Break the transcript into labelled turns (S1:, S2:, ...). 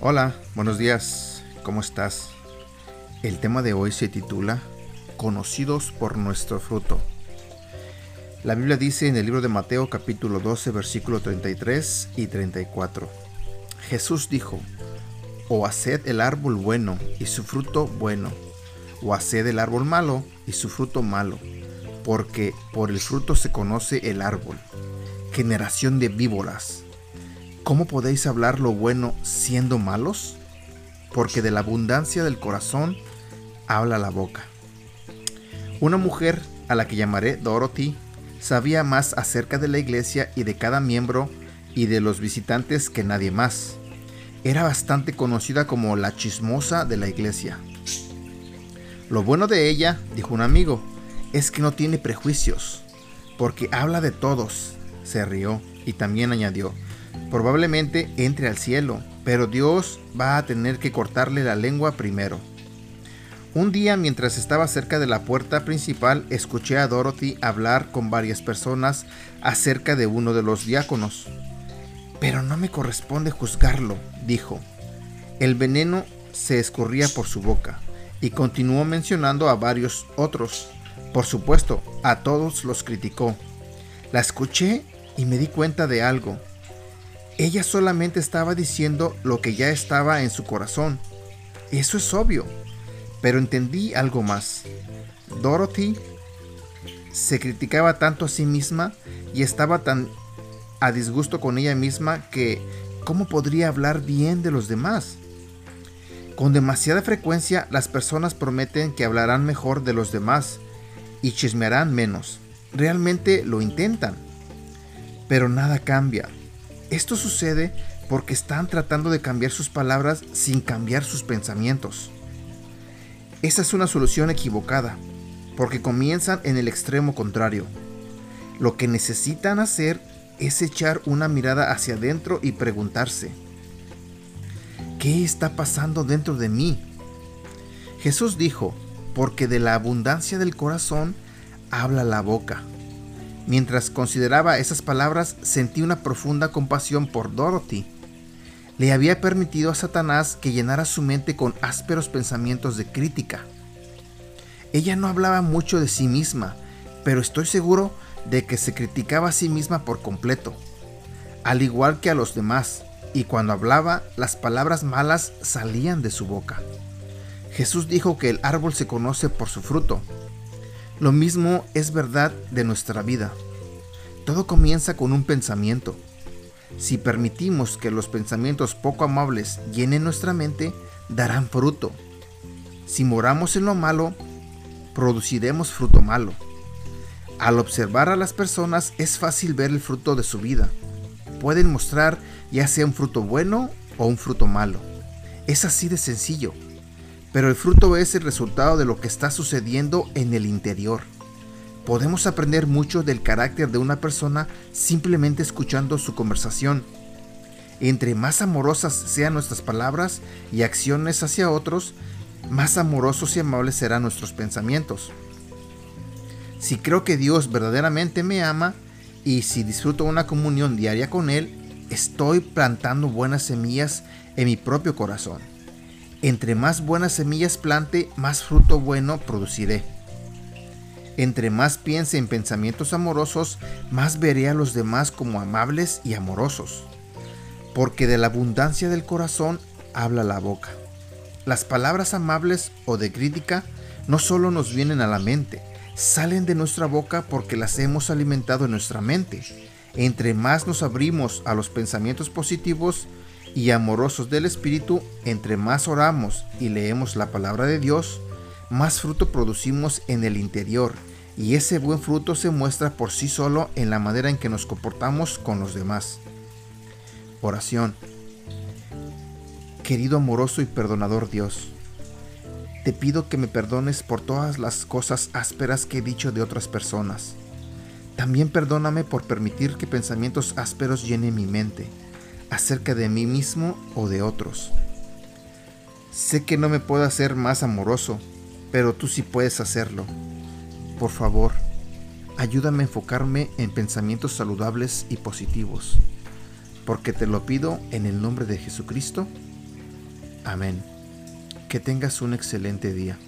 S1: Hola, buenos días, ¿cómo estás? El tema de hoy se titula Conocidos por nuestro fruto. La Biblia dice en el libro de Mateo capítulo 12 versículo 33 y 34. Jesús dijo, o haced el árbol bueno y su fruto bueno, o haced el árbol malo y su fruto malo, porque por el fruto se conoce el árbol. Generación de víboras ¿Cómo podéis hablar lo bueno siendo malos? Porque de la abundancia del corazón habla la boca. Una mujer a la que llamaré Dorothy sabía más acerca de la iglesia y de cada miembro y de los visitantes que nadie más. Era bastante conocida como la chismosa de la iglesia. Lo bueno de ella, dijo un amigo, es que no tiene prejuicios, porque habla de todos. Se rió y también añadió, Probablemente entre al cielo, pero Dios va a tener que cortarle la lengua primero. Un día mientras estaba cerca de la puerta principal escuché a Dorothy hablar con varias personas acerca de uno de los diáconos. Pero no me corresponde juzgarlo, dijo. El veneno se escurría por su boca y continuó mencionando a varios otros. Por supuesto, a todos los criticó. La escuché y me di cuenta de algo. Ella solamente estaba diciendo lo que ya estaba en su corazón. Eso es obvio. Pero entendí algo más. Dorothy se criticaba tanto a sí misma y estaba tan a disgusto con ella misma que ¿cómo podría hablar bien de los demás? Con demasiada frecuencia las personas prometen que hablarán mejor de los demás y chismearán menos. Realmente lo intentan. Pero nada cambia. Esto sucede porque están tratando de cambiar sus palabras sin cambiar sus pensamientos. Esa es una solución equivocada, porque comienzan en el extremo contrario. Lo que necesitan hacer es echar una mirada hacia adentro y preguntarse, ¿qué está pasando dentro de mí? Jesús dijo, porque de la abundancia del corazón habla la boca. Mientras consideraba esas palabras, sentí una profunda compasión por Dorothy. Le había permitido a Satanás que llenara su mente con ásperos pensamientos de crítica. Ella no hablaba mucho de sí misma, pero estoy seguro de que se criticaba a sí misma por completo, al igual que a los demás, y cuando hablaba, las palabras malas salían de su boca. Jesús dijo que el árbol se conoce por su fruto, lo mismo es verdad de nuestra vida. Todo comienza con un pensamiento. Si permitimos que los pensamientos poco amables llenen nuestra mente, darán fruto. Si moramos en lo malo, produciremos fruto malo. Al observar a las personas es fácil ver el fruto de su vida. Pueden mostrar ya sea un fruto bueno o un fruto malo. Es así de sencillo pero el fruto es el resultado de lo que está sucediendo en el interior. Podemos aprender mucho del carácter de una persona simplemente escuchando su conversación. Entre más amorosas sean nuestras palabras y acciones hacia otros, más amorosos y amables serán nuestros pensamientos. Si creo que Dios verdaderamente me ama y si disfruto una comunión diaria con Él, estoy plantando buenas semillas en mi propio corazón. Entre más buenas semillas plante, más fruto bueno produciré. Entre más piense en pensamientos amorosos, más veré a los demás como amables y amorosos. Porque de la abundancia del corazón habla la boca. Las palabras amables o de crítica no solo nos vienen a la mente, salen de nuestra boca porque las hemos alimentado en nuestra mente. Entre más nos abrimos a los pensamientos positivos, y amorosos del Espíritu, entre más oramos y leemos la palabra de Dios, más fruto producimos en el interior y ese buen fruto se muestra por sí solo en la manera en que nos comportamos con los demás. Oración. Querido amoroso y perdonador Dios, te pido que me perdones por todas las cosas ásperas que he dicho de otras personas. También perdóname por permitir que pensamientos ásperos llenen mi mente acerca de mí mismo o de otros. Sé que no me puedo hacer más amoroso, pero tú sí puedes hacerlo. Por favor, ayúdame a enfocarme en pensamientos saludables y positivos, porque te lo pido en el nombre de Jesucristo. Amén. Que tengas un excelente día.